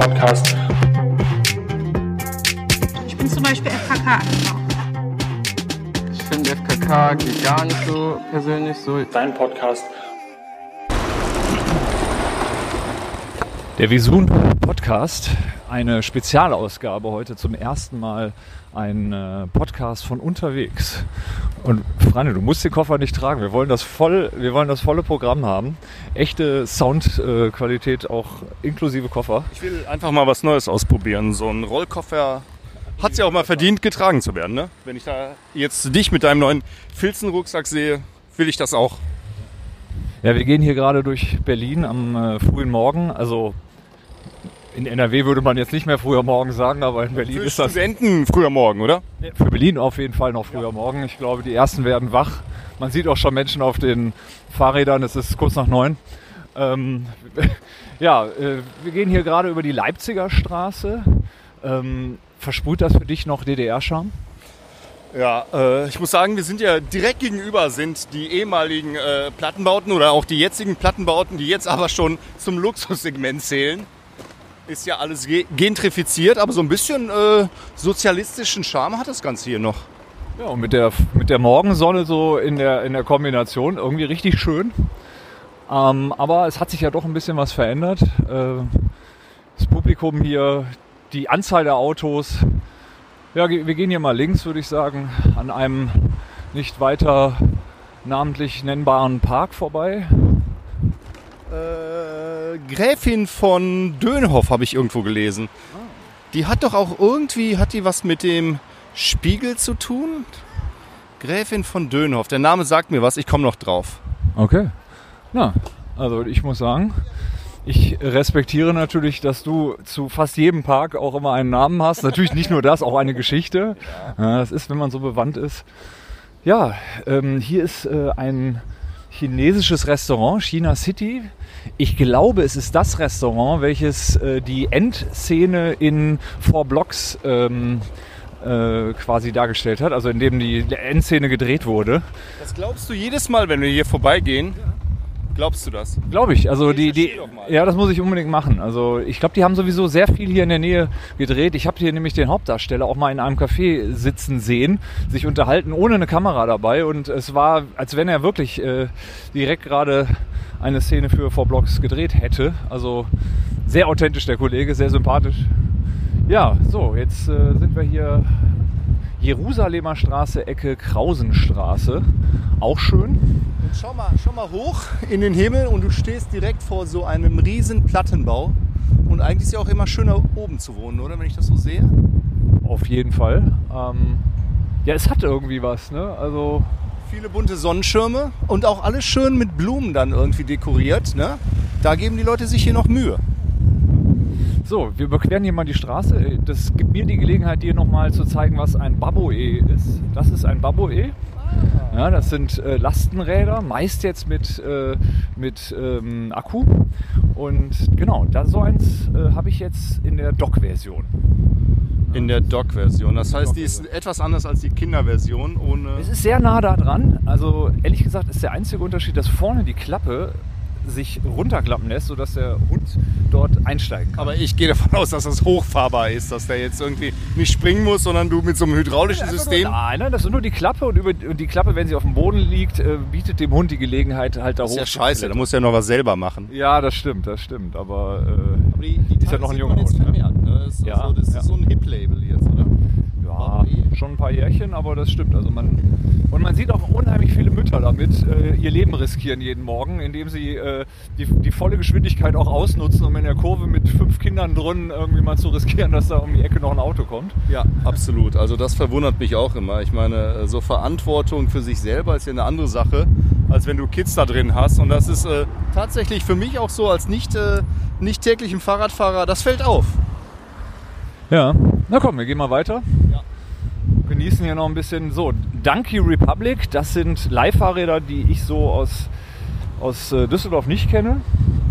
Podcast. Ich bin zum Beispiel FKK. Ich finde FKK geht gar nicht so persönlich so. Dein Podcast. Der Visun Podcast, eine Spezialausgabe heute zum ersten Mal ein äh, Podcast von unterwegs. Und Franne, du musst den Koffer nicht tragen. Wir wollen das voll, wir wollen das volle Programm haben. Echte Soundqualität auch inklusive Koffer. Ich will einfach mal was Neues ausprobieren. So ein Rollkoffer hat es ja auch mal verdient, getragen zu werden. Ne? Wenn ich da jetzt dich mit deinem neuen Filzenrucksack sehe, will ich das auch. Ja, wir gehen hier gerade durch Berlin am äh, frühen Morgen. Also in NRW würde man jetzt nicht mehr früher Morgen sagen, aber in Berlin Für ist das Studenten früher Morgen, oder? für Berlin auf jeden Fall noch früher Morgen. Ich glaube, die ersten werden wach. Man sieht auch schon Menschen auf den Fahrrädern. Es ist kurz nach neun. Ähm, ja, äh, wir gehen hier gerade über die Leipziger Straße. Ähm, versprüht das für dich noch DDR-Charme? Ja, äh, ich muss sagen, wir sind ja direkt gegenüber sind die ehemaligen äh, Plattenbauten oder auch die jetzigen Plattenbauten, die jetzt aber schon zum Luxussegment zählen. Ist ja alles ge gentrifiziert, aber so ein bisschen äh, sozialistischen Charme hat das Ganze hier noch. Ja, und mit der, mit der Morgensonne so in der, in der Kombination irgendwie richtig schön. Ähm, aber es hat sich ja doch ein bisschen was verändert. Äh, das Publikum hier, die Anzahl der Autos. Ja, wir gehen hier mal links, würde ich sagen, an einem nicht weiter namentlich nennbaren Park vorbei. Gräfin von Dönhoff habe ich irgendwo gelesen. Die hat doch auch irgendwie, hat die was mit dem Spiegel zu tun? Gräfin von Dönhoff, der Name sagt mir was, ich komme noch drauf. Okay. Na, also ich muss sagen, ich respektiere natürlich, dass du zu fast jedem Park auch immer einen Namen hast. Natürlich nicht nur das, auch eine Geschichte. Das ist, wenn man so bewandt ist. Ja, ähm, hier ist äh, ein chinesisches Restaurant, China City. Ich glaube, es ist das Restaurant, welches äh, die Endszene in Four Blocks ähm, äh, quasi dargestellt hat, also in dem die Endszene gedreht wurde. Das glaubst du jedes Mal, wenn wir hier vorbeigehen? Glaubst du das? Glaube ich. Also die, die, ja, das muss ich unbedingt machen. Also ich glaube, die haben sowieso sehr viel hier in der Nähe gedreht. Ich habe hier nämlich den Hauptdarsteller auch mal in einem Café sitzen sehen, sich unterhalten ohne eine Kamera dabei und es war, als wenn er wirklich äh, direkt gerade eine Szene für Four Blocks gedreht hätte. Also sehr authentisch der Kollege, sehr sympathisch. Ja, so jetzt äh, sind wir hier Jerusalemer Straße, Ecke Krausenstraße. Auch schön. Und schau mal, schau mal hoch in den Himmel und du stehst direkt vor so einem riesen Plattenbau. Und eigentlich ist es ja auch immer schöner oben zu wohnen, oder? Wenn ich das so sehe. Auf jeden Fall. Ähm, ja, es hat irgendwie was, ne? Also, Viele bunte Sonnenschirme und auch alles schön mit Blumen dann irgendwie dekoriert. Ne? Da geben die Leute sich hier noch Mühe. so, wir überqueren hier mal die Straße. Das gibt mir die Gelegenheit, dir nochmal zu zeigen, was ein Baboe ist. Das ist ein Baboe. Ja, das sind äh, Lastenräder, meist jetzt mit, äh, mit ähm, Akku. Und genau, da so eins äh, habe ich jetzt in der Dock-Version. In der Dock-Version. Das heißt, die ist etwas anders als die Kinderversion. Ohne Es ist sehr nah da dran. Also ehrlich gesagt ist der einzige Unterschied, dass vorne die Klappe sich runterklappen lässt, sodass der Hund dort einsteigen kann. aber ich gehe davon aus, dass das hochfahrbar ist, dass der jetzt irgendwie nicht springen muss, sondern du mit so einem hydraulischen Einfach System. Nur, nein, nein, das ist nur die Klappe und, über, und die Klappe, wenn sie auf dem Boden liegt, äh, bietet dem Hund die Gelegenheit, halt da Das ist hoch ja scheiße, da muss ja noch was selber machen. Ja, das stimmt, das stimmt. Aber, Aber die, die Ist ja noch ein junger Hund, ne? Ist, Ja, so, das ist ja. so ein Hip-Label jetzt, oder? äh, ja, schon ein paar Jährchen, aber das stimmt. Also man, und man sieht auch unheimlich viele Mütter damit äh, ihr Leben riskieren jeden Morgen, indem sie äh, die, die volle Geschwindigkeit auch ausnutzen, um in der Kurve mit fünf Kindern drin irgendwie mal zu riskieren, dass da um die Ecke noch ein Auto kommt. Ja, absolut. Also das verwundert mich auch immer. Ich meine, so Verantwortung für sich selber ist ja eine andere Sache, als wenn du Kids da drin hast. Und das ist äh, tatsächlich für mich auch so als nicht, äh, nicht täglichen Fahrradfahrer, das fällt auf. Ja, na komm, wir gehen mal weiter. Ja. Genießen hier noch ein bisschen. So, Donkey Republic, das sind Leihfahrräder, die ich so aus, aus äh, Düsseldorf nicht kenne,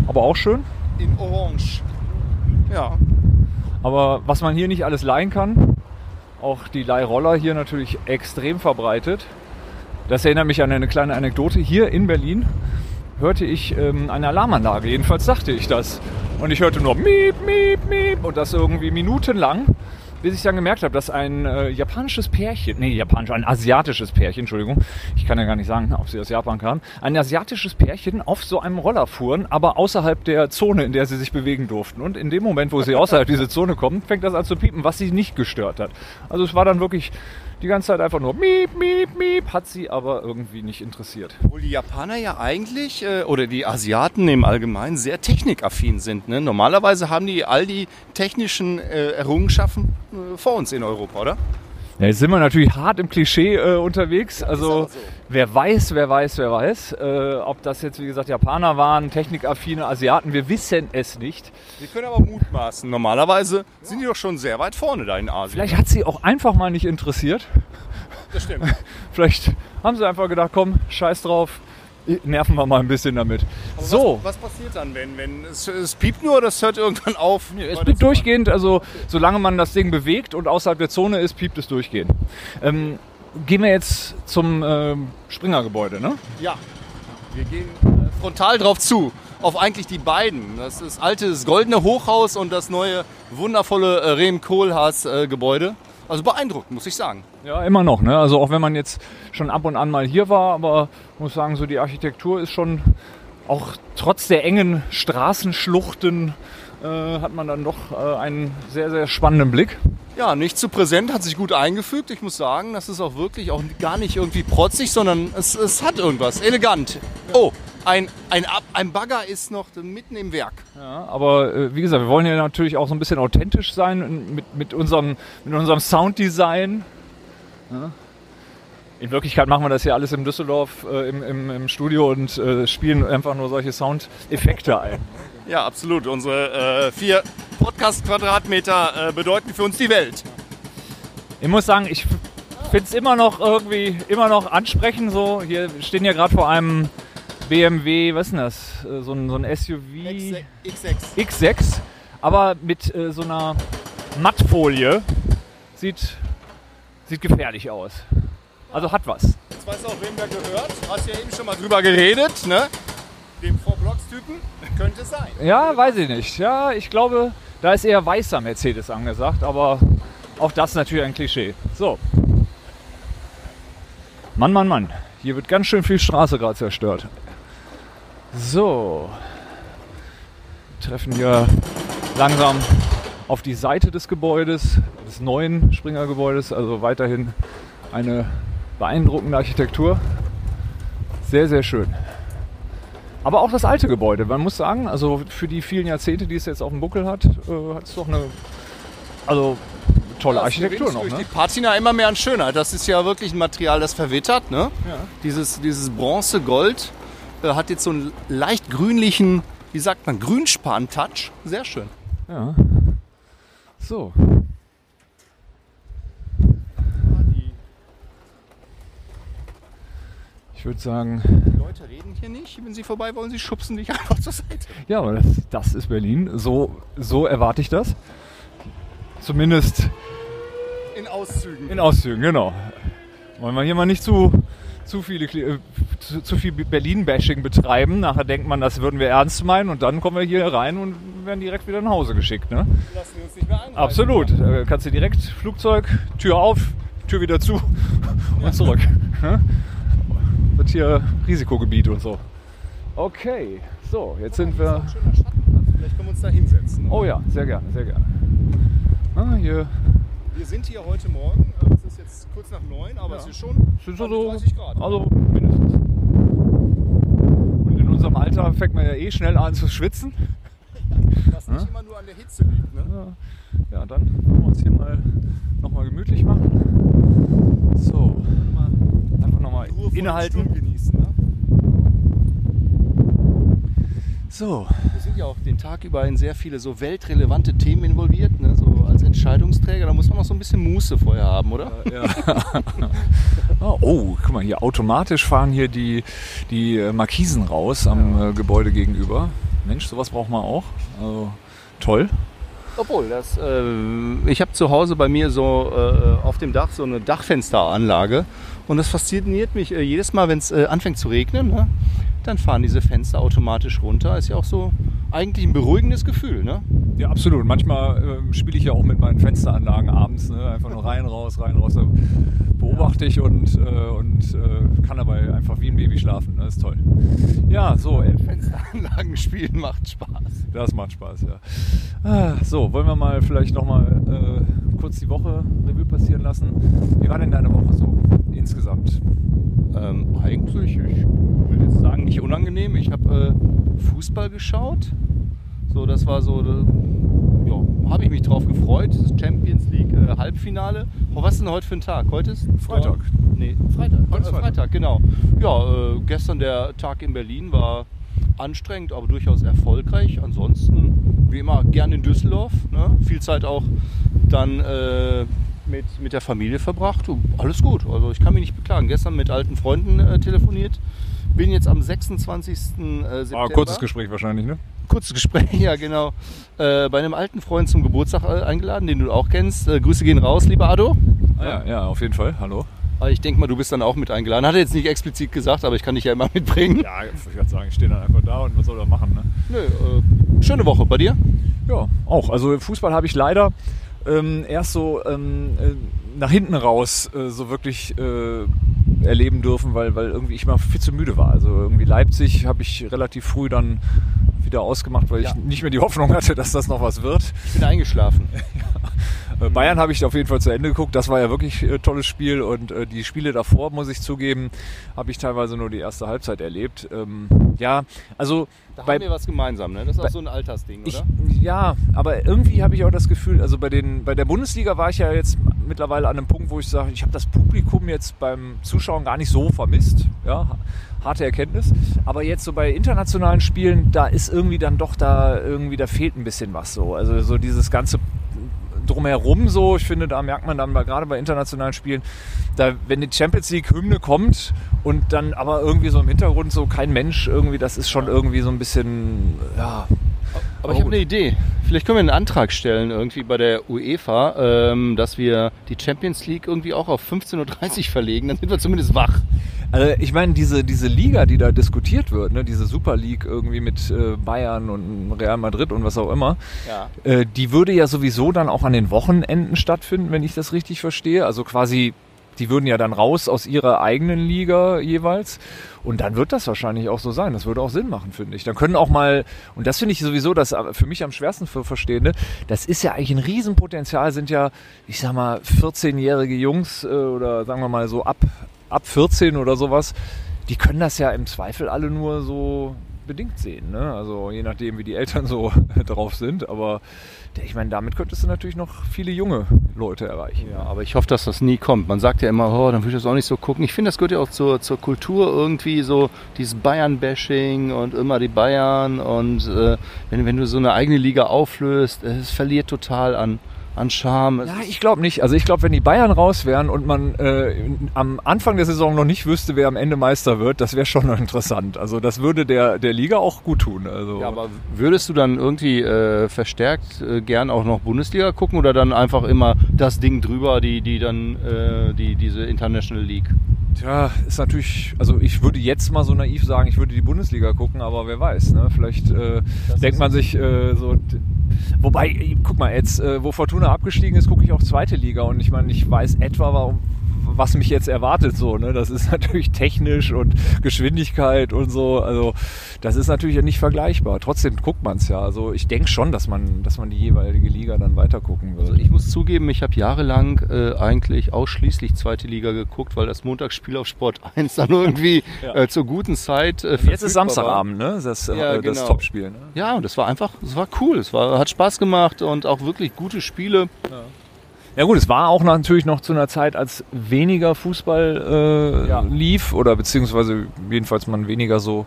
aber auch schön. In Orange. Ja. Aber was man hier nicht alles leihen kann, auch die Leihroller hier natürlich extrem verbreitet. Das erinnert mich an eine kleine Anekdote. Hier in Berlin hörte ich ähm, eine Alarmanlage. Jedenfalls dachte ich das. Und ich hörte nur Miep, Miep, Miep und das irgendwie minutenlang, bis ich dann gemerkt habe, dass ein äh, japanisches Pärchen, nee, japanisch, ein asiatisches Pärchen, Entschuldigung, ich kann ja gar nicht sagen, ob sie aus Japan kamen, ein asiatisches Pärchen auf so einem Roller fuhren, aber außerhalb der Zone, in der sie sich bewegen durften. Und in dem Moment, wo sie außerhalb dieser Zone kommen, fängt das an zu piepen, was sie nicht gestört hat. Also es war dann wirklich die ganze Zeit einfach nur Miep, Miep, Miep, hat sie aber irgendwie nicht interessiert. Obwohl die Japaner ja eigentlich, äh, oder die Asiaten im Allgemeinen, sehr technikaffin sind. Ne? Normalerweise haben die all die technischen äh, Errungenschaften äh, vor uns in Europa, oder? Ja, jetzt sind wir natürlich hart im Klischee äh, unterwegs. Also aber so. Wer weiß, wer weiß, wer weiß, äh, ob das jetzt wie gesagt Japaner waren, technikaffine Asiaten, wir wissen es nicht. Wir können aber mutmaßen. Normalerweise sind die doch schon sehr weit vorne da in Asien. Vielleicht hat sie auch einfach mal nicht interessiert. das stimmt. Vielleicht haben sie einfach gedacht, komm, scheiß drauf, nerven wir mal ein bisschen damit. so, Was, was passiert dann, wenn, wenn es, es piept nur oder es hört irgendwann auf? es piept durchgehend, also solange man das Ding bewegt und außerhalb der Zone ist, piept es durchgehend. Ähm, gehen wir jetzt zum ähm, Springergebäude, ne? Ja. Wir gehen äh, frontal drauf zu. Auf eigentlich die beiden. Das ist alte, das goldene Hochhaus und das neue, wundervolle äh, Rehm Kohlhaas äh. Also beeindruckend, muss ich sagen. Ja, immer noch. Ne? Also auch wenn man jetzt schon ab und an mal hier war, aber muss sagen, so die Architektur ist schon auch trotz der engen Straßenschluchten äh, hat man dann doch äh, einen sehr, sehr spannenden Blick. Ja, nicht zu präsent, hat sich gut eingefügt. Ich muss sagen, das ist auch wirklich auch gar nicht irgendwie protzig, sondern es, es hat irgendwas. Elegant. Oh, ein, ein, ein Bagger ist noch mitten im Werk. Ja, aber äh, wie gesagt, wir wollen ja natürlich auch so ein bisschen authentisch sein in- mit, mit, unserem, mit unserem Sounddesign. Ja. In Wirklichkeit machen wir das ja alles in Düsseldorf äh, im, im, im Studio und äh, spielen einfach nur solche Soundeffekte ein. Ja, absolut. Unsere äh, vier Podcast-Quadratmeter äh, bedeuten für uns die Welt. Ich muss sagen, ich finde es immer noch irgendwie immer noch ansprechend. So, hier wir stehen ja gerade vor einem BMW, was ist denn das? Äh, So ein, so ein SUV X6. X6, aber mit äh, so einer Mattfolie. Sieht, sieht gefährlich aus. Also hat was. Jetzt weißt du auch, wem der gehört. Hast ja eben schon mal drüber geredet, ne? Dem Four-Blocks-Typen. Könnte sein. Ja, weiß ich nicht. Ja, ich glaube, da ist eher weißer Mercedes angesagt, aber auch das natürlich ein Klischee. So. Mann, Mann, Mann. Hier wird ganz schön viel Straße gerade zerstört. So. Wir treffen hier langsam auf die Seite des Gebäudes, des neuen Springergebäudes. Also weiterhin eine beeindruckende Architektur. Sehr, sehr schön. Aber auch das alte Gebäude. Man muss sagen, also für die vielen Jahrzehnte, die es jetzt auf dem Buckel hat, äh, hat es doch eine also tolle Das Architektur noch. durch Ne? die Patina immer mehr an Schönheit. Das ist ja wirklich ein Material, das verwittert. Ne? Ja. Dieses, dieses Bronze-Gold äh, hat jetzt so einen leicht grünlichen, wie sagt man, Grünspan-Touch. Sehr schön. Ja. So. Ich würde sagen, Die Leute reden hier nicht. Wenn sie vorbei wollen, sie schubsen dich einfach zur Seite. ja, aber das, das ist Berlin. So, so erwarte ich das. Zumindest In Auszügen. in Auszügen, genau. Wollen wir hier mal nicht zu, zu, viele, äh, zu, zu viel Berlin-Bashing betreiben. Nachher denkt man, das würden wir ernst meinen und dann kommen wir hier rein und werden direkt wieder nach Hause geschickt. Ne? Lassen wir uns nicht mehr einreißen. Absolut. Äh, kannst du direkt Flugzeug, Tür auf, Tür wieder zu und zurück. Ne? Wird hier Risikogebiet und so. Okay, so, jetzt sind wir. Schattenplatz. Vielleicht können wir uns da hinsetzen. Oh ja, sehr gerne, sehr gerne. Ah, hier Wir sind hier heute Morgen. äh, Es ist jetzt kurz nach neun, aber es ist schon sind so, 30 Grad. also mindestens. Und in unserem Alter fängt man ja eh schnell an zu schwitzen. Was nicht immer nur an der Hitze liegt. Ne? Ja, dann wollen wir uns hier mal nochmal gemütlich machen. So, Ruhe dem innehalten. Genießen. Ne? So, Wir sind ja auch den Tag über in sehr viele so weltrelevante Themen involviert, ne? so als Entscheidungsträger. Da muss man noch so ein bisschen Muße vorher haben, oder? Ja. Ah, oh, guck mal hier, automatisch fahren hier die, die äh, Markisen raus am äh, Gebäude gegenüber. Mensch, sowas braucht man auch. Also, toll. Obwohl, das, äh, ich habe zu Hause bei mir so äh, auf dem Dach so eine Dachfensteranlage und das fasziniert mich äh, jedes Mal, wenn es äh, anfängt zu regnen. Ne? dann fahren diese Fenster automatisch runter. Ist ja auch so eigentlich ein beruhigendes Gefühl, ne? Ja, absolut. Manchmal ähm, spiele ich ja auch mit meinen Fensteranlagen abends. Ne? Einfach nur rein, raus, rein, raus. Da beobachte ich und, äh, und äh, kann dabei einfach wie ein Baby schlafen. Das ist toll. Ja, so. äh, Fensteranlagen spielen macht Spaß. Das macht Spaß, ja. Ah, so, wollen wir mal vielleicht nochmal äh, kurz die Woche Revue passieren lassen. Wie war denn deine Woche so insgesamt? Ähm, eigentlich, ich will jetzt sagen, nicht unangenehm. Ich habe äh, Fußball geschaut. So, das war so, äh, ja, habe ich mich drauf gefreut. Das Champions League äh, Halbfinale. Oh, was ist denn heute für ein Tag? Heute ist Freitag. Nee, Freitag. Heute ist Äh, Freitag. Freitag, genau. Ja, äh, gestern der Tag in Berlin war anstrengend, aber durchaus erfolgreich. Ansonsten, wie immer, gern in Düsseldorf. Ne? Viel Zeit auch dann äh, mit, mit der Familie verbracht. Und alles gut. Also ich kann mich nicht beklagen. Gestern mit alten Freunden äh, telefoniert. Bin jetzt am 26. Äh, September. War ein kurzes Gespräch wahrscheinlich, ne? Kurzes Gespräch, ja genau. Äh, bei einem alten Freund zum Geburtstag äh, eingeladen, den du auch kennst. Äh, Grüße gehen raus, lieber Ado. Ah, ja, ja, auf jeden Fall. Hallo. Aber Ich denke mal, du bist dann auch mit eingeladen. Hat er jetzt nicht explizit gesagt, aber ich kann dich ja immer mitbringen. Ja, ich würde sagen, ich stehe dann einfach da und was soll er machen, ne? Nö, äh, schöne Woche bei dir. Ja, auch. Also Fußball habe ich leider ähm, erst so ähm, äh, nach hinten raus äh, so wirklich äh, erleben dürfen, weil, weil irgendwie ich mal viel zu müde war. Also irgendwie Leipzig habe ich relativ früh dann wieder ausgemacht, weil Ja. ich nicht mehr die Hoffnung hatte, dass das noch was wird. Ich bin eingeschlafen. Äh, Bayern habe ich auf jeden Fall zu Ende geguckt. Das war ja wirklich äh, tolles Spiel und äh, die Spiele davor, muss ich zugeben, habe ich teilweise nur die erste Halbzeit erlebt. Ähm, ja, also Da bei, haben wir was gemeinsam, ne? Das ist auch bei- so ein Altersding, ich, oder? ja, aber irgendwie habe ich auch das Gefühl, also bei, den, bei der Bundesliga war ich ja jetzt mittlerweile an einem Punkt, wo ich sage, ich habe das Publikum jetzt beim Zuschauen gar nicht so vermisst. Ja, harte Erkenntnis. Aber jetzt so bei internationalen Spielen, da ist irgendwie dann doch da, irgendwie, da fehlt ein bisschen was so. Also so dieses ganze drumherum so, ich finde, da merkt man dann gerade bei internationalen Spielen, da, wenn die Champions League Hymne kommt und dann aber irgendwie so im Hintergrund so kein Mensch irgendwie, das ist schon irgendwie so ein bisschen, ja, Aber ich habe eine Idee. Vielleicht können wir einen Antrag stellen irgendwie bei der UEFA, ähm, dass wir die Champions League irgendwie auch auf 15.30 Uhr verlegen. Dann sind wir zumindest wach. Also ich meine, diese, diese Liga, die da diskutiert wird, ne, diese Super League irgendwie mit äh, Bayern und Real Madrid und was auch immer, Ja. äh, die würde ja sowieso dann auch an den Wochenenden stattfinden, wenn ich das richtig verstehe. Also quasi, die würden ja dann raus aus ihrer eigenen Liga jeweils. Und dann wird das wahrscheinlich auch so sein. Das würde auch Sinn machen, finde ich. Dann können auch mal, und das finde ich sowieso das für mich am schwersten für Verstehende, das ist ja eigentlich ein Riesenpotenzial, sind ja, ich sag mal, 14-jährige Jungs äh, oder sagen wir mal so ab, ab 14 oder sowas, die können das ja im Zweifel alle nur so bedingt sehen. Ne? Also je nachdem, wie die Eltern so drauf sind. Aber ich meine, damit könntest du natürlich noch viele junge Leute erreichen. Ja, aber ich hoffe, dass das nie kommt. Man sagt ja immer, oh, dann will ich das auch nicht so gucken. Ich finde, das gehört ja auch zur, zur Kultur irgendwie so, dieses Bayern-Bashing und immer die Bayern. Und äh, wenn, wenn du so eine eigene Liga auflöst, äh, es verliert total an, an Charme. Ja, ich glaube nicht. Also ich glaube, wenn die Bayern raus wären und man äh, am Anfang der Saison noch nicht wüsste, wer am Ende Meister wird, das wäre schon noch interessant. Also das würde der, der Liga auch gut tun. Also Ja, aber würdest du dann irgendwie äh, verstärkt äh, gern auch noch Bundesliga gucken oder dann einfach immer das Ding drüber, die, die dann äh, die, diese International League? Tja, ist natürlich, also ich würde jetzt mal so naiv sagen, ich würde die Bundesliga gucken, aber wer weiß, ne? Vielleicht äh, denkt man sich äh, so. Wobei, guck mal, jetzt, äh, wo Fortuna abgestiegen ist, gucke ich auch zweite Liga und ich meine, ich weiß etwa, warum, was mich jetzt erwartet so, ne? Das ist natürlich technisch und Geschwindigkeit und so. Also das ist natürlich nicht vergleichbar. Trotzdem guckt man es ja. Also ich denke schon, dass man, dass man die jeweilige Liga dann weiter gucken wird. Also ich muss zugeben, ich habe jahrelang äh, eigentlich ausschließlich zweite Liga geguckt, weil das Montagsspiel auf Sport 1 dann irgendwie Ja. äh, zur guten Zeit äh, Jetzt ist. Samstagabend, ne? Das, äh, Ja, das genau. Topspiel. Ne? Ja, und das war einfach, es war cool, es war, hat Spaß gemacht und auch wirklich gute Spiele. Ja gut, es war auch natürlich noch zu einer Zeit, als weniger Fußball äh, Ja. lief oder beziehungsweise jedenfalls man weniger so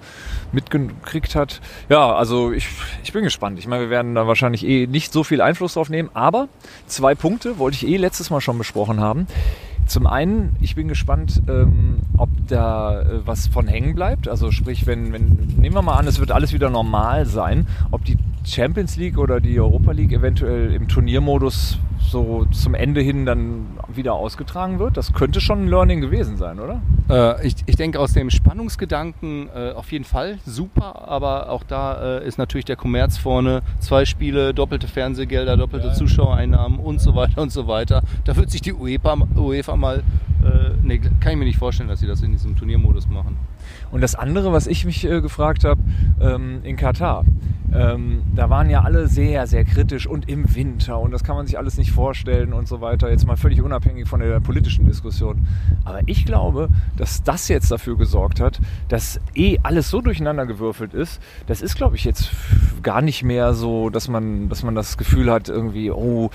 mitgekriegt hat. Ja, also ich, ich bin gespannt. Ich meine, wir werden da wahrscheinlich eh nicht so viel Einfluss drauf nehmen, aber zwei Punkte wollte ich eh letztes Mal schon besprochen haben. Zum einen, ich bin gespannt, ähm, ob da äh, was von hängen bleibt. Also sprich, wenn, wenn, nehmen wir mal an, es wird alles wieder normal sein, ob die Champions League oder die Europa League eventuell im Turniermodus so zum Ende hin dann wieder ausgetragen wird. Das könnte schon ein Learning gewesen sein, oder? Äh, ich, ich denke aus dem Spannungsgedanken äh, auf jeden Fall super, aber auch da äh, ist natürlich der Kommerz vorne. Zwei Spiele, doppelte Fernsehgelder, doppelte ja. Zuschauereinnahmen und so weiter und so weiter. Da wird sich die UEFA, UEFA mal, äh, nee, kann ich mir nicht vorstellen, dass sie das in diesem Turniermodus machen. Und das andere, was ich mich äh, gefragt habe, ähm, in Katar, ähm, da waren ja alle sehr, sehr kritisch und im Winter und das kann man sich alles nicht vorstellen und so weiter. Jetzt mal völlig unabhängig von der politischen Diskussion. Aber ich glaube, dass das jetzt dafür gesorgt hat, dass eh alles so durcheinander gewürfelt ist. Das ist, glaube ich, jetzt gar nicht mehr so, dass man, dass man das Gefühl hat, irgendwie, oh,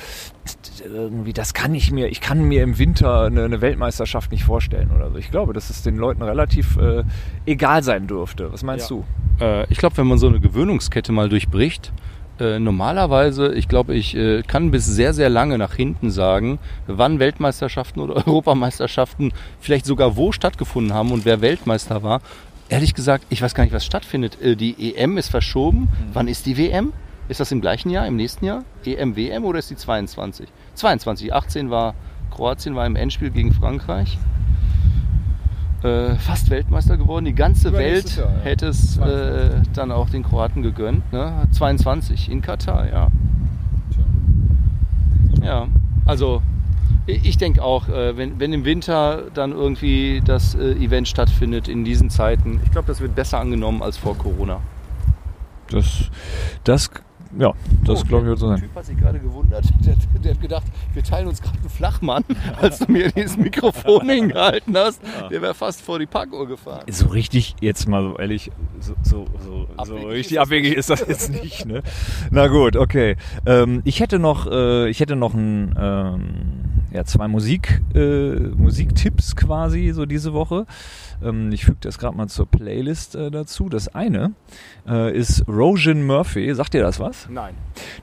irgendwie, das kann ich mir, ich kann mir im Winter eine, eine Weltmeisterschaft nicht vorstellen oder so. Ich glaube, dass es den Leuten relativ äh, egal sein dürfte. Was meinst ja. du? Äh, ich glaube, wenn man so eine Gewöhnungskette mal durchbricht, äh, normalerweise, ich glaube, ich äh, kann bis sehr, sehr lange nach hinten sagen, wann Weltmeisterschaften oder Europameisterschaften vielleicht sogar wo stattgefunden haben und wer Weltmeister war. Ehrlich gesagt, ich weiß gar nicht, was stattfindet. Äh, die EM ist verschoben. Mhm. Wann ist die WM? Ist das im gleichen Jahr, im nächsten Jahr? EM, WM oder ist die 22? 22. 18 war Kroatien war im Endspiel gegen Frankreich. Äh, fast Weltmeister geworden. Die ganze Welt Jahr, ja. hätte es äh, dann auch den Kroaten gegönnt. Ne? 22 in Katar, ja. Ja, also ich denke auch, äh, wenn, wenn im Winter dann irgendwie das äh, Event stattfindet in diesen Zeiten, ich glaube, das wird besser angenommen als vor Corona. Das, das ja, das oh, glaube ich wird so sein. Der Typ hat sich gerade gewundert. Der, der, hat gedacht, wir teilen uns gerade einen Flachmann, als du mir dieses Mikrofon hingehalten hast. Der wäre fast vor die Parkuhr gefahren. So richtig, jetzt mal so ehrlich, so, so, so, so richtig abwegig ist das jetzt nicht. Ne? Na gut, okay. Ähm, ich hätte noch, äh, ich hätte noch ein, ähm, ja, zwei Musik, äh, Musiktipps quasi so diese Woche. Ähm, ich füge das gerade mal zur Playlist äh, dazu. Das eine äh, ist Rojan Murphy. Sagt ihr das was? Nein.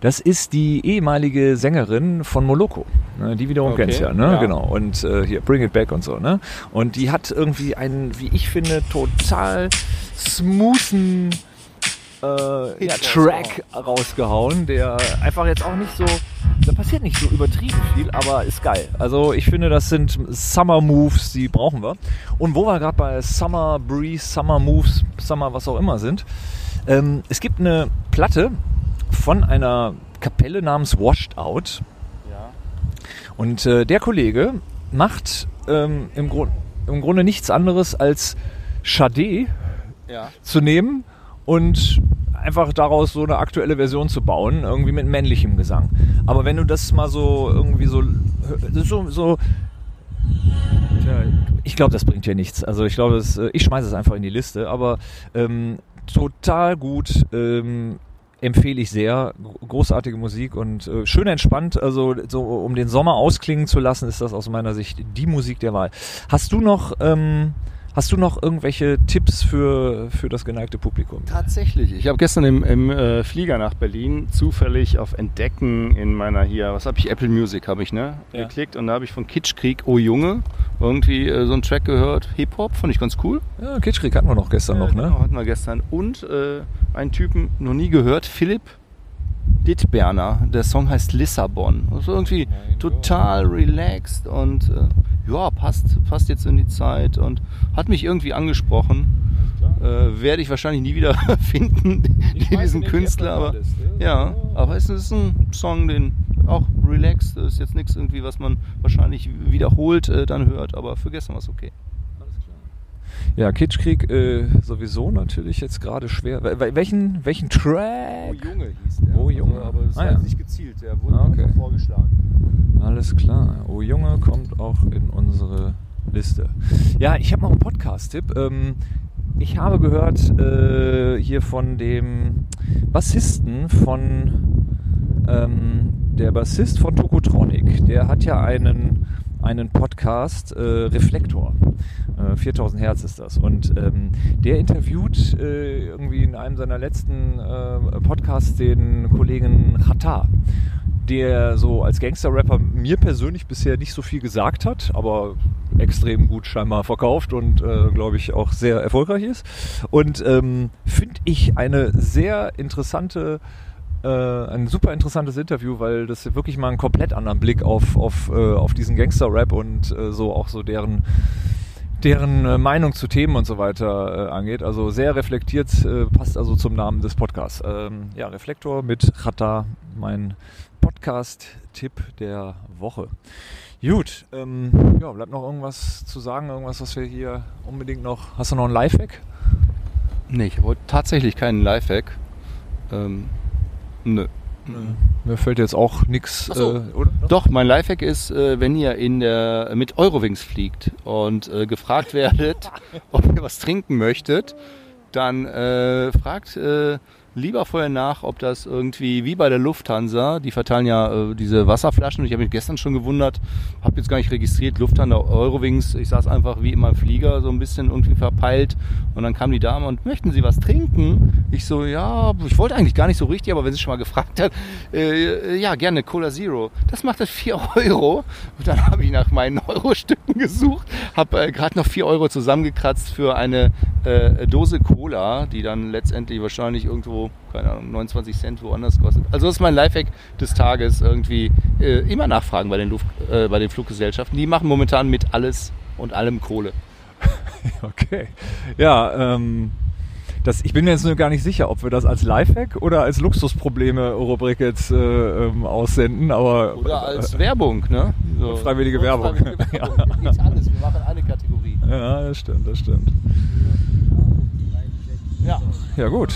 Das ist die ehemalige Sängerin von Moloko. Ne, die wiederum okay. kennst ja, ne? Ja. Genau. Und äh, hier Bring It Back und so, ne? Und die hat irgendwie einen, wie ich finde, total smoothen äh, ja, Track rausgehauen, der einfach jetzt auch nicht so, da passiert nicht so übertrieben viel, aber ist geil. Also ich finde, das sind Summer Moves, die brauchen wir. Und wo wir gerade bei Summer Breeze, Summer Moves, Summer was auch immer sind, ähm, es gibt eine Platte von einer Kapelle namens Washed Out. Ja. Und äh, der Kollege macht ähm, im, Grund, im Grunde nichts anderes als Chade ja. zu nehmen und einfach daraus so eine aktuelle Version zu bauen, irgendwie mit männlichem Gesang. Aber wenn du das mal so irgendwie so so, so ich glaube, das bringt hier nichts. Also ich glaube, äh, ich schmeiße es einfach in die Liste, aber ähm, total gut. Ähm, empfehle ich sehr. Großartige Musik und äh, schön entspannt. Also so um den Sommer ausklingen zu lassen, ist das aus meiner Sicht die Musik der Wahl. Hast du noch ähm, Hast du noch irgendwelche Tipps für, für das geneigte Publikum? Tatsächlich. Ich habe gestern im, im äh, Flieger nach Berlin zufällig auf Entdecken in meiner hier, was habe ich, Apple Music habe ich, ne? Ja. Geklickt und da habe ich von Kitschkrieg, Oh Junge, irgendwie äh, so einen Track gehört. Hip-Hop, fand ich ganz cool. Ja, Kitschkrieg hatten wir noch gestern ja, noch, ne? Genau, hatten wir gestern. Und äh, einen Typen noch nie gehört, Philipp Dittberner. Der Song heißt Lissabon. Also irgendwie total relaxed und äh, ja, passt, passt jetzt in die Zeit und hat mich irgendwie angesprochen. Äh, werde ich wahrscheinlich nie wieder finden, diesen Künstler, aber ja, aber es ist ein Song, den auch relaxed, ist jetzt nichts irgendwie, was man wahrscheinlich wiederholt äh, dann hört, aber für gestern war es okay. Ja, Kitschkrieg äh, sowieso natürlich jetzt gerade schwer. Welchen, welchen Track? Oh Junge hieß der. Oh Junge. Also, aber es ah, ja. nicht gezielt, der wurde ah, okay. vorgeschlagen. Alles klar. Oh Junge kommt auch in unsere Liste. Ja, ich habe noch einen Podcast-Tipp. Ähm, ich habe gehört äh, hier von dem Bassisten von ähm, der Bassist von Tokotronic. Der hat ja einen einen Podcast, äh, Reflektor. Äh, 4000 Hertz ist das. Und ähm, der interviewt äh, irgendwie in einem seiner letzten äh, Podcasts den Kollegen Chata, der so als Gangster-Rapper mir persönlich bisher nicht so viel gesagt hat, aber extrem gut scheinbar verkauft und äh, glaube ich auch sehr erfolgreich ist. Und ähm, finde ich eine sehr interessante äh, ein super interessantes Interview, weil das wirklich mal einen komplett anderen Blick auf, auf, äh, auf diesen Gangster-Rap und äh, so auch so deren deren äh, Meinung zu Themen und so weiter äh, angeht. Also sehr reflektiert, äh, passt also zum Namen des Podcasts. Ähm, ja, Reflektor mit Chata, mein Podcast-Tipp der Woche. Gut, ähm, ja, bleibt noch irgendwas zu sagen, irgendwas, was wir hier unbedingt noch. Hast du noch ein Lifehack? Nee, ich wollte tatsächlich keinen Lifehack. Ähm, nö. Mir fällt jetzt auch nichts, so. äh, oder? Doch, mein Lifehack ist, äh, wenn ihr in der, mit Eurowings fliegt und äh, gefragt werdet, ob ihr was trinken möchtet, dann äh, fragt äh, lieber vorher nach, ob das irgendwie wie bei der Lufthansa, die verteilen ja äh, diese Wasserflaschen. Ich habe mich gestern schon gewundert, habe jetzt gar nicht registriert, Lufthansa, Eurowings. Ich saß einfach wie immer im Flieger, so ein bisschen irgendwie verpeilt. Und dann kam die Dame und möchten Sie was trinken? Ich so, ja, ich wollte eigentlich gar nicht so richtig, aber wenn sie schon mal gefragt hat, äh, ja, gerne Cola Zero. Das macht das 4 Euro. Und dann habe ich nach meinen Euro-Stücken gesucht, habe äh, gerade noch 4 Euro zusammengekratzt für eine äh, Dose Cola, die dann letztendlich wahrscheinlich irgendwo, keine Ahnung, 29 Cent woanders kostet. Also das ist mein Lifehack des Tages, irgendwie äh, immer nachfragen bei den, Luft, äh, bei den Fluggesellschaften. Die machen momentan mit alles und allem Kohle. Okay. Ja, ähm, das, ich bin mir jetzt nur gar nicht sicher, ob wir das als Lifehack oder als Luxusprobleme-Rubrik jetzt äh, ähm, aussenden, aber Oder als Werbung, ne? So. Freiwillige Werbung. Freiwillige Werbung. Gibt's alles. Wir machen eine Kategorie. ja, das stimmt, das stimmt. Ja, Ja gut.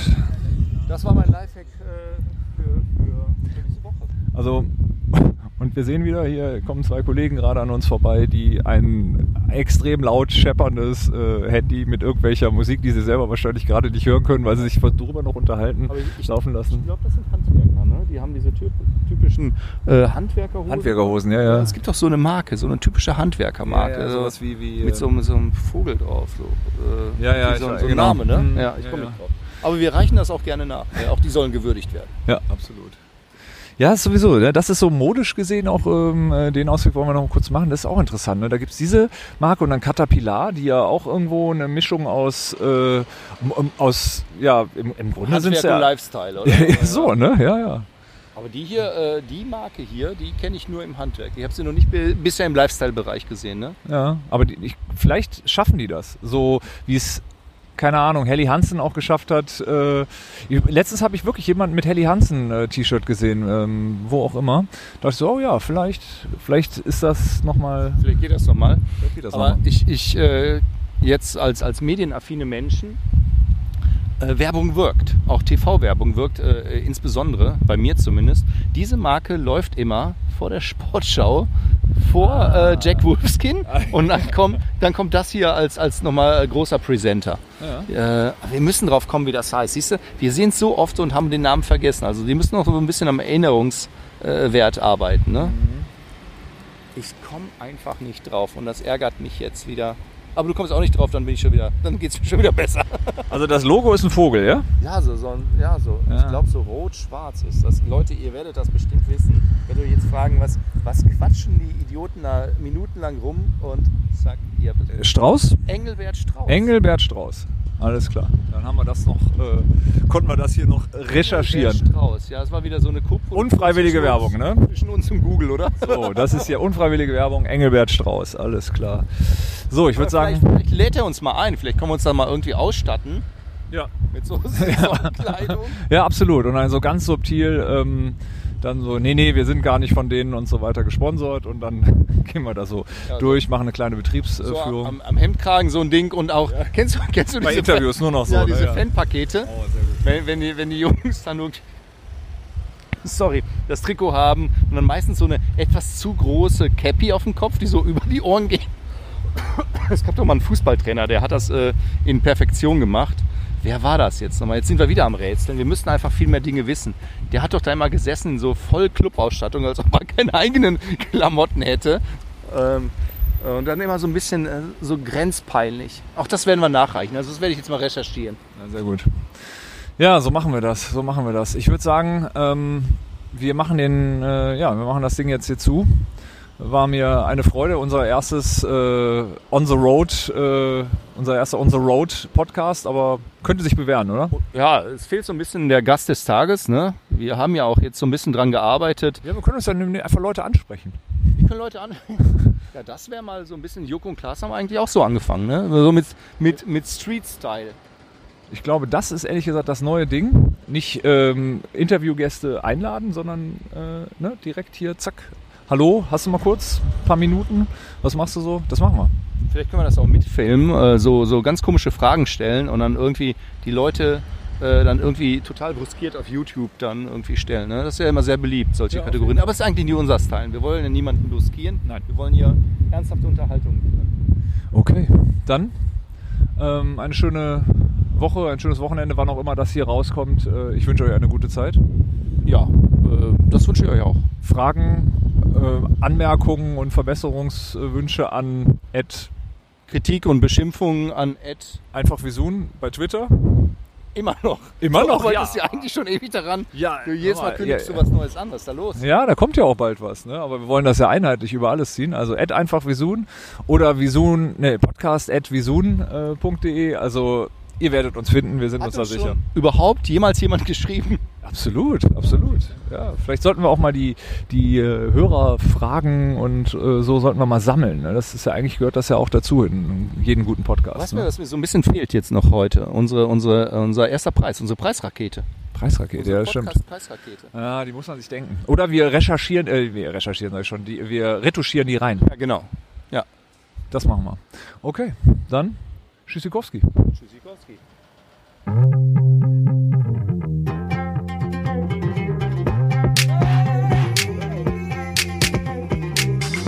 Das war mein Lifehack äh, für, für, für diese Woche. Also und wir sehen wieder, hier kommen zwei Kollegen gerade an uns vorbei, die ein extrem laut schepperndes äh, Handy mit irgendwelcher Musik, die sie selber wahrscheinlich gerade nicht hören können, weil sie sich darüber noch unterhalten, ich- ich- laufen Ich lassen. glaube, das sind Handwerker, ne? Die haben diese typ, typischen äh, Handwerkerhosen. Handwerkerhosen, ja, ja. Es gibt doch so eine Marke, so eine typische Handwerkermarke. Ja, ja, so sowas wie- wie, mit äh, so, einem- so einem Vogel drauf. So, äh, Ja, ja, ich so, so ein genau. Name, ne? Mhm, Ja, ich komme ja. nicht drauf. Aber wir reichen das auch gerne nach. Ja, auch die sollen gewürdigt werden. Ja, absolut. Ja, sowieso. Ne? Das ist so modisch gesehen auch, ähm, äh, den Ausweg wollen wir noch kurz machen. Das ist auch interessant. Ne? Da gibt's diese Marke und dann Caterpillar, die ja auch irgendwo eine Mischung aus, äh, aus ja, im, im Grunde sind ja Lifestyle, oder? ja, so, ne? Ja, ja. Aber die hier, äh, die Marke hier, die kenne ich nur im Handwerk. Ich habe sie noch nicht bi- bisher im Lifestyle-Bereich gesehen, ne? Ja, aber die, ich, vielleicht schaffen die das. So wie es, keine Ahnung, Helly Hansen auch geschafft hat. Äh, letztens habe ich wirklich jemanden mit Helly Hansen äh, T-Shirt gesehen, ähm, wo auch immer. Da dachte ich so, oh ja, vielleicht, vielleicht ist das nochmal. Vielleicht geht das nochmal. Aber ich, ich äh, jetzt als, als medienaffine Menschen, äh, Werbung wirkt. Auch TV-Werbung wirkt, äh, insbesondere, bei mir zumindest. Diese Marke läuft immer vor der Sportschau, vor äh, Jack Wolfskin und dann kommt, dann kommt das hier als, als nochmal großer Presenter. Äh, wir müssen drauf kommen, wie das heißt. Siehst du, wir sehen es so oft und haben den Namen vergessen. Also die müssen noch so ein bisschen am Erinnerungswert arbeiten. Ne? Ich komme einfach nicht drauf und das ärgert mich jetzt wieder. Aber du kommst auch nicht drauf, dann bin ich schon wieder, dann geht es mir schon wieder besser. Also das Logo ist ein Vogel, ja? Ja, so, so, ein- ja, so. Ja. ich glaube so rot-schwarz ist das. Leute, ihr werdet das bestimmt wissen. Wenn du jetzt fragen, was, was quatschen die Idioten da minutenlang rum und zack, ihr habt. Strauß? Engelbert Strauß. Engelbert Strauß. Alles klar. Dann haben wir das noch, äh, konnten wir das hier noch recherchieren. Engelbert Strauß. Ja, es war wieder so eine Kupfer. Unfreiwillige Werbung, ne? Zwischen uns und Google, oder? So, das ist hier unfreiwillige Werbung. Engelbert Strauß, alles klar. So, ich würde sagen, vielleicht lädt er uns mal ein. Vielleicht können wir uns da mal irgendwie ausstatten. ja. Mit so Saisonkleidung. Ja, absolut. Und dann so ganz subtil, ähm, dann so, nee, nee, wir sind gar nicht von denen und so weiter gesponsert und dann gehen wir da so Ja, so- durch, machen eine kleine So Betriebsführung. am, am Hemdkragen so ein Ding und auch, kennst du, kennst du Bei diese Interviews Fan- nur noch so, Ja, diese Ja. Fanpakete. Oh. Wenn, wenn, die, wenn die Jungs dann nur sorry, das Trikot haben und dann meistens so eine etwas zu große Cappy auf dem Kopf, die so über die Ohren geht. Es gab doch mal einen Fußballtrainer, der hat das äh, in Perfektion gemacht. Wer war das jetzt nochmal? Jetzt sind wir wieder am Rätseln. Wir müssten einfach viel mehr Dinge wissen. Der hat doch da immer gesessen, in so voll Clubausstattung, als ob er keine eigenen Klamotten hätte. Ähm, und dann immer so ein bisschen äh, so grenzpeinlich. Auch das werden wir nachreichen. Also das werde ich jetzt mal recherchieren. Ja, sehr gut. Ja, so machen wir das. So machen wir das. Ich würde sagen, ähm, wir machen den, äh, ja, wir machen das Ding jetzt hier zu. War mir eine Freude, unser erstes äh, On the Road, äh, unser erster On the Road Podcast, aber könnte sich bewähren, oder? Ja, es fehlt so ein bisschen der Gast des Tages. Ne? wir haben ja auch jetzt so ein bisschen dran gearbeitet. Ja, wir können uns dann einfach Leute ansprechen. Wie können Leute an? Ja, das wäre mal so ein bisschen. Joko und Klaas haben eigentlich auch so angefangen, ne? So mit, mit, mit Street-Style. Ich glaube, das ist ehrlich gesagt das neue Ding. Nicht ähm, Interviewgäste einladen, sondern äh, ne, direkt hier, zack. Hallo, hast du mal kurz ein paar Minuten? Was machst du so? Das machen wir. Vielleicht können wir das auch mitfilmen, äh, so, so ganz komische Fragen stellen und dann irgendwie die Leute äh, dann irgendwie total bruskiert auf YouTube dann irgendwie stellen. Ne? Das ist ja immer sehr beliebt, solche Ja, Kategorien. Aber es ist eigentlich nie unser Style. Wir wollen ja niemanden bruskieren. Nein. Wir wollen hier ernsthafte Unterhaltung. Okay, dann ähm, eine schöne Woche, ein schönes Wochenende, wann auch immer das hier rauskommt. Äh, ich wünsche euch eine gute Zeit. Ja, äh, das wünsche ich euch auch. Fragen, Anmerkungen und Verbesserungswünsche an Ed Kritik und Beschimpfungen an Ed einfach wie Soon bei Twitter. immer noch. Immer Du noch, arbeitest ja. ja eigentlich schon ewig daran. Ja, Du, jedes Mal aber- kündigst ja, du was Neues an. Was ist da los? Ja, da kommt ja auch bald was, ne? Aber wir wollen das ja einheitlich über alles ziehen. Also Ed einfach Visun oder Visun, ne, Podcast at visun.de. Also ihr werdet uns finden, wir sind uns da sicher. überhaupt jemals jemand geschrieben? Absolut, absolut. Ja, vielleicht sollten wir auch mal die, die äh, Hörer fragen und äh, so sollten wir mal sammeln. Ne? Das ist ja eigentlich gehört das ja auch dazu in jeden guten Podcast. Du, ne? was mir so ein bisschen fehlt jetzt noch heute? Unsere, unsere, unser erster Preis, unsere Preisrakete. Preisrakete, ja, das stimmt. Podcast-Preisrakete. Ja, die muss man sich denken. Oder wir recherchieren, äh, wir recherchieren ich schon, die, wir retuschieren die rein. Ja, genau. Das machen wir. Okay, dann Tschüssikowski. Tschüssikowski.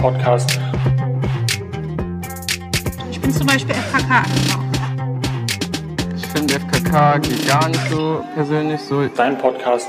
Podcast. Ich bin zum Beispiel FKK. Ich finde FKK geht gar nicht so persönlich so. Dein Podcast